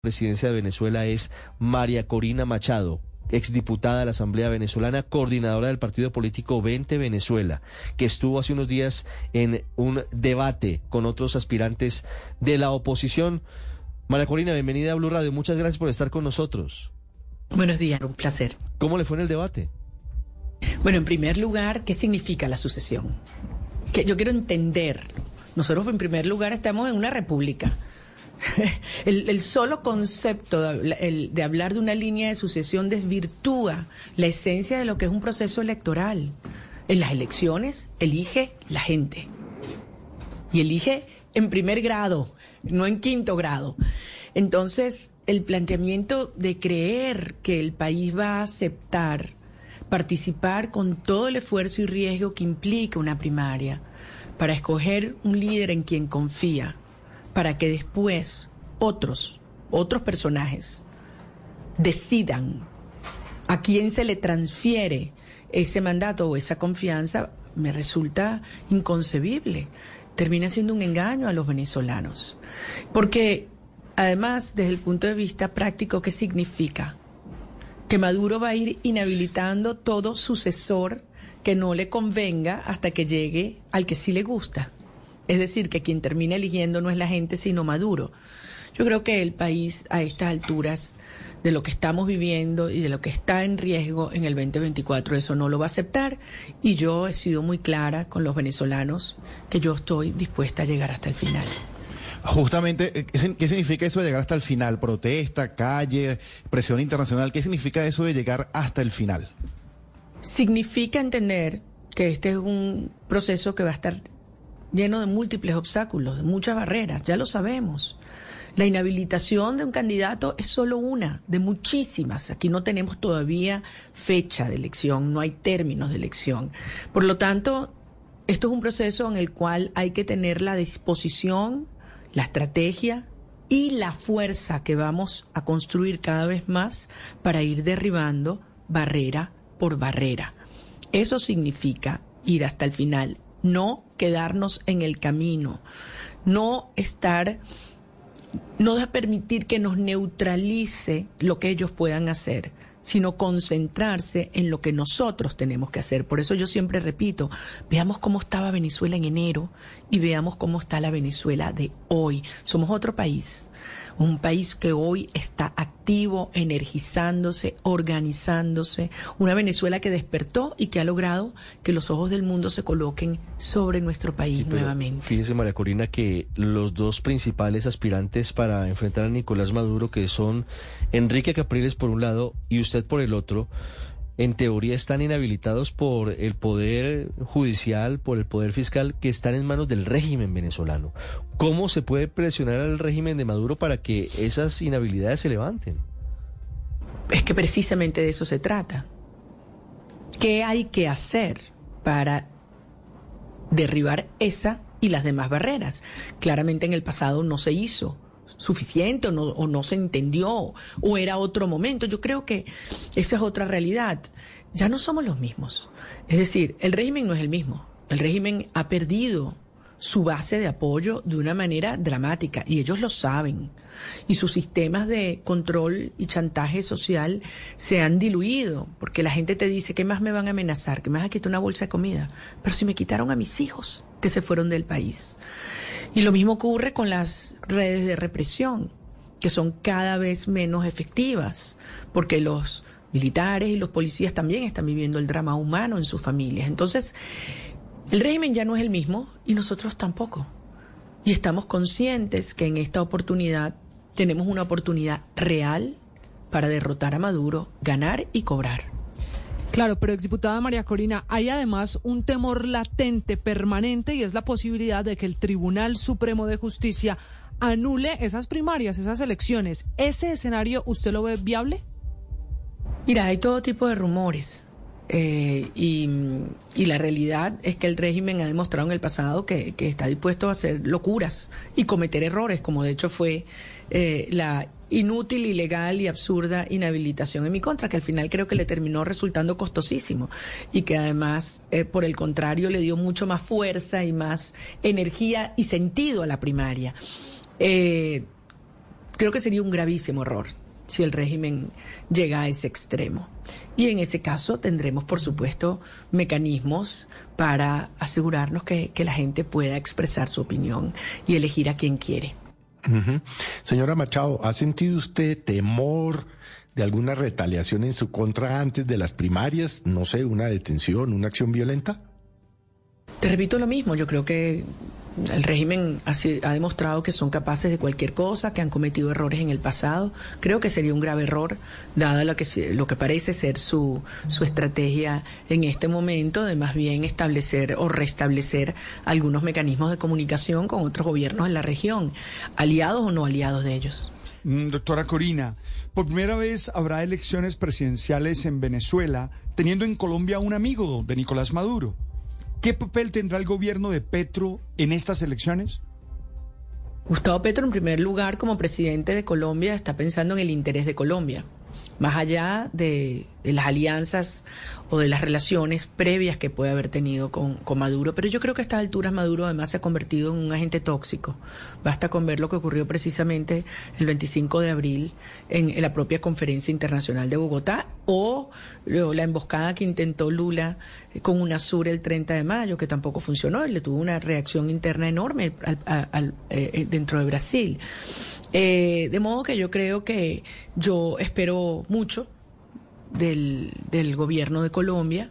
presidencia de Venezuela es María Corina Machado, exdiputada de la Asamblea Venezolana, coordinadora del partido político 20 Venezuela, que estuvo hace unos días en un debate con otros aspirantes de la oposición. María Corina, bienvenida a Blue Radio. Muchas gracias por estar con nosotros. Buenos días, un placer. ¿Cómo le fue en el debate? Bueno, en primer lugar, ¿qué significa la sucesión? Que yo quiero entender. Nosotros, en primer lugar, estamos en una república El, solo concepto de, hablar de una línea de sucesión desvirtúa la esencia de lo que es un proceso electoral. En las elecciones elige la gente. Y elige en primer grado, no en quinto grado. Entonces, el planteamiento de creer que el país va a aceptar participar con todo el esfuerzo y riesgo que implica una primaria para escoger un líder en quien confía, para que después otros, otros personajes, decidan a quién se le transfiere ese mandato o esa confianza, me resulta inconcebible. Termina siendo un engaño a los venezolanos. Porque, además, desde el punto de vista práctico, ¿qué significa? Que Maduro va a ir inhabilitando todo sucesor que no le convenga hasta que llegue al que sí le gusta. Es decir, que quien termina eligiendo no es la gente, sino Maduro. Yo creo que el país a estas alturas de lo que estamos viviendo y de lo que está en riesgo en el 2024, eso no lo va a aceptar. Y yo he sido muy clara con los venezolanos que yo estoy dispuesta a llegar hasta el final. Justamente, eh, ¿qué significa eso de llegar hasta el final? ¿Protesta, calle, presión internacional? ¿Qué significa eso de llegar hasta el final? Significa entender que este es un proceso que va a estar lleno de múltiples obstáculos, de muchas barreras, ya lo sabemos. La inhabilitación de un candidato es solo una de muchísimas. Aquí no tenemos todavía fecha de elección, no hay términos de elección. Por lo tanto, esto es un proceso en el cual hay que tener la disposición, la estrategia y la fuerza que vamos a construir cada vez más para ir derribando barrera por barrera. Eso significa ir hasta el final no quedarnos en el camino, no estar, no permitir que nos neutralice lo que ellos puedan hacer sino concentrarse en lo que nosotros tenemos que hacer. Por eso yo siempre repito, veamos cómo estaba Venezuela en enero y veamos cómo está la Venezuela de hoy. Somos otro país un país que hoy está activo, energizándose, organizándose, una Venezuela que despertó y que ha logrado que los ojos del mundo se coloquen sobre nuestro país nuevamente. Fíjese, María Corina, que los dos principales aspirantes para enfrentar a Nicolás Maduro, que son Enrique Capriles por un lado y usted por el otro, en teoría están inhabilitados por el poder judicial, por el poder fiscal, que están en manos del régimen venezolano. ¿Cómo se puede presionar al régimen de Maduro para que esas inhabilidades se levanten? Es que precisamente de eso se trata. ¿Qué hay que hacer para derribar esa y las demás barreras? Claramente en el pasado no se hizo suficiente o no, o no se entendió o era otro momento. Yo creo que esa es otra realidad. Ya no somos los mismos. Es decir, el régimen no es el mismo. El régimen ha perdido su base de apoyo de una manera dramática y ellos lo saben. Y sus sistemas de control y chantaje social se han diluido porque la gente te dice, ¿qué más me van a amenazar? ¿Que me van a quitar una bolsa de comida? Pero si me quitaron a mis hijos que se fueron del país. Y lo mismo ocurre con las redes de represión, que son cada vez menos efectivas, porque los militares y los policías también están viviendo el drama humano en sus familias. Entonces, el régimen ya no es el mismo y nosotros tampoco. Y estamos conscientes que en esta oportunidad tenemos una oportunidad real para derrotar a Maduro, ganar y cobrar. Claro, pero exdiputada María Corina, hay además un temor latente, permanente, y es la posibilidad de que el Tribunal Supremo de Justicia anule esas primarias, esas elecciones. ¿Ese escenario usted lo ve viable? Mira, hay todo tipo de rumores. Eh, y, la realidad es que el régimen ha demostrado en el pasado que, está dispuesto a hacer locuras y cometer errores, como de hecho fue eh, la inútil, ilegal y absurda inhabilitación en mi contra, que al final creo que le terminó resultando costosísimo y que además, eh, por el contrario, le dio mucho más fuerza y más energía y sentido a la primaria creo que sería un gravísimo error si el régimen llega a ese extremo. Y en ese caso tendremos, por supuesto, mecanismos para asegurarnos que, la gente pueda expresar su opinión y elegir a quien quiere. Señora Machado, ¿ha sentido usted temor de alguna retaliación en su contra antes de las primarias? No sé, una detención, una acción violenta. Te repito lo mismo, yo creo que el régimen ha, demostrado que son capaces de cualquier cosa, que han cometido errores en el pasado. Creo que sería un grave error, dada lo que, lo que parece ser su, su estrategia en este momento, de más bien establecer o restablecer algunos mecanismos de comunicación con otros gobiernos en la región, aliados o no aliados de ellos. Mm, doctora Corina, por primera vez habrá elecciones presidenciales en Venezuela, teniendo en Colombia un amigo de Nicolás Maduro. ¿Qué papel tendrá el gobierno de Petro en estas elecciones? Gustavo Petro, en primer lugar, como presidente de Colombia, está pensando en el interés de Colombia, más allá de, las alianzas o de las relaciones previas que puede haber tenido con, Maduro. Pero yo creo que a estas alturas Maduro además se ha convertido en un agente tóxico. Basta con ver lo que ocurrió precisamente el 25 de abril en, la propia conferencia internacional de Bogotá o, la emboscada que intentó Lula con UNASUR el 30 de mayo, que tampoco funcionó. Él le tuvo una reacción interna enorme eh, dentro de Brasil. Eh, de modo que yo creo que yo espero mucho del, gobierno de Colombia.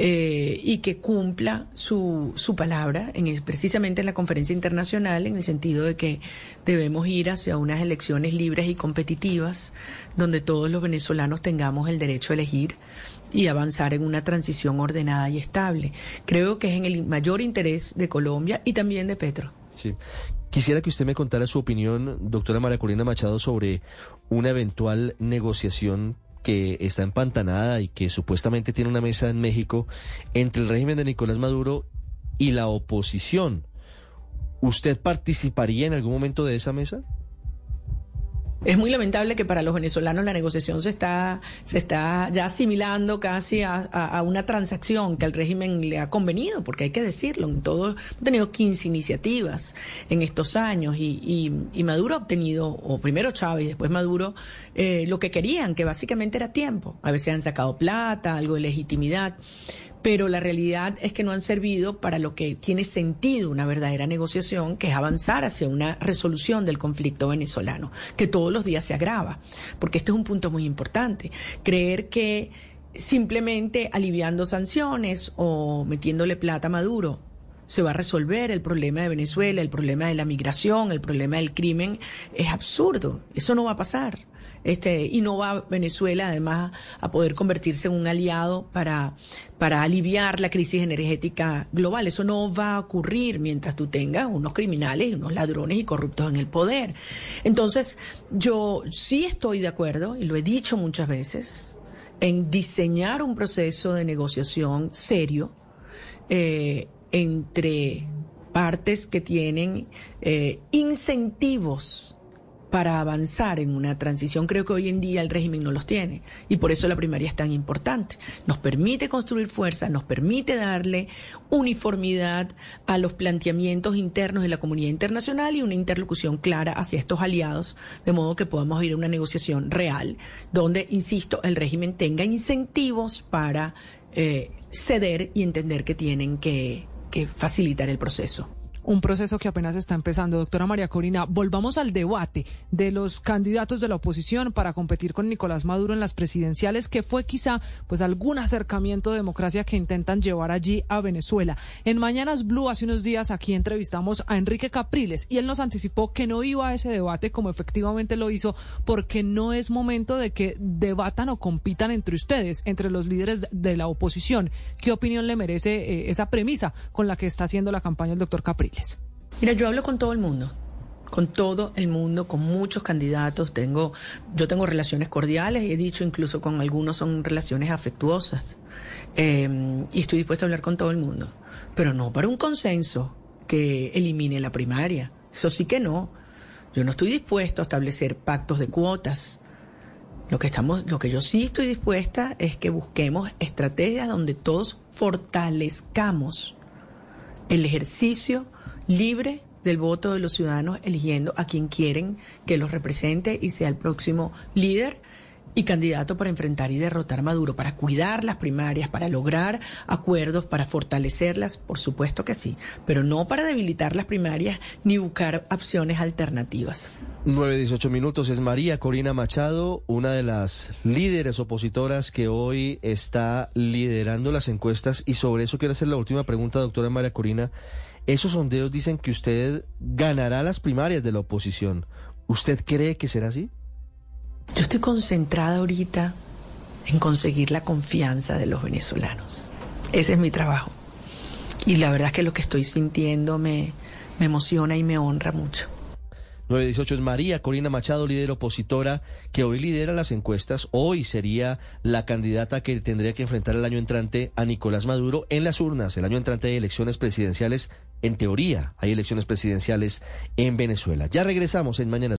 Eh, y que cumpla su, su palabra en precisamente en la conferencia internacional en el sentido de que debemos ir hacia unas elecciones libres y competitivas donde todos los venezolanos tengamos el derecho a elegir y avanzar en una transición ordenada y estable. Creo que es en el mayor interés de Colombia y también de Petro. Sí. Quisiera que usted me contara su opinión, doctora María Corina Machado, sobre una eventual negociación que está empantanada y que supuestamente tiene una mesa en México entre el régimen de Nicolás Maduro y la oposición. ¿Usted participaría en algún momento de esa mesa? Es muy lamentable que para los venezolanos la negociación se está, se está ya asimilando casi a, una transacción que al régimen le ha convenido, porque hay que decirlo, en todo, hemos tenido 15 iniciativas en estos años y, y, Maduro ha obtenido, o primero Chávez y después Maduro, eh, lo que querían, que básicamente era tiempo. A veces han sacado plata, algo de legitimidad pero la realidad es que no han servido para lo que tiene sentido una verdadera negociación, que es avanzar hacia una resolución del conflicto venezolano, que todos los días se agrava, porque este es un punto muy importante. Creer que simplemente aliviando sanciones o metiéndole plata a Maduro se va a resolver el problema de Venezuela, el problema de la migración, el problema del crimen, es absurdo. Eso no va a pasar. Este, y no va Venezuela además a poder convertirse en un aliado para, para aliviar la crisis energética global. Eso no va a ocurrir mientras tú tengas unos criminales, unos ladrones y corruptos en el poder. Entonces, yo sí estoy de acuerdo, y lo he dicho muchas veces, en diseñar un proceso de negociación serio eh, entre partes que tienen eh, incentivos para avanzar en una transición. Creo que hoy en día el régimen no los tiene y por eso la primaria es tan importante. Nos permite construir fuerza, nos permite darle uniformidad a los planteamientos internos de la comunidad internacional y una interlocución clara hacia estos aliados, de modo que podamos ir a una negociación real donde, insisto, el régimen tenga incentivos para eh, ceder y entender que tienen que facilitar el proceso un proceso que apenas está empezando. Doctora María Corina, volvamos al debate de los candidatos de la oposición para competir con Nicolás Maduro en las presidenciales, que fue quizá pues algún acercamiento de democracia que intentan llevar allí a Venezuela. En Mañanas Blue hace unos días aquí entrevistamos a Enrique Capriles y él nos anticipó que no iba a ese debate como efectivamente lo hizo porque no es momento de que debatan o compitan entre ustedes, entre los líderes de la oposición. ¿Qué opinión le merece eh, esa premisa con la que está haciendo la campaña el doctor Capriles? Mira, yo hablo con todo el mundo con todo el mundo, con muchos candidatos. Tengo, yo tengo relaciones cordiales y he dicho incluso con algunos son relaciones afectuosas. Em, y estoy dispuesto a hablar con todo el mundo, pero no para un consenso que elimine la primaria. Eso sí que no. Yo no estoy dispuesto a establecer pactos de cuotas. Lo que estamos, lo que yo sí estoy dispuesta es que busquemos estrategias donde todos fortalezcamos el ejercicio libre del voto de los ciudadanos eligiendo a quien quieren que los represente y sea el próximo líder y candidato para enfrentar y derrotar a Maduro, para cuidar las primarias, para lograr acuerdos, para fortalecerlas, por supuesto que sí, pero no para debilitar las primarias ni buscar opciones alternativas. 9-18 minutos es María Corina Machado, una de las líderes opositoras que hoy está liderando las encuestas y sobre eso quiero hacer la última pregunta, doctora María Corina. Esos sondeos dicen que usted ganará las primarias de la oposición. ¿Usted cree que será así? Yo estoy concentrada ahorita en conseguir la confianza de los venezolanos. Ese es mi trabajo. Y la verdad es que lo que estoy sintiendo me, me emociona y me honra mucho. 918 es María Corina Machado, líder opositora, que hoy lidera las encuestas. Hoy sería la candidata que tendría que enfrentar el año entrante a Nicolás Maduro en las urnas. El año entrante de elecciones presidenciales, en teoría, hay elecciones presidenciales en Venezuela. Ya regresamos en Mañana.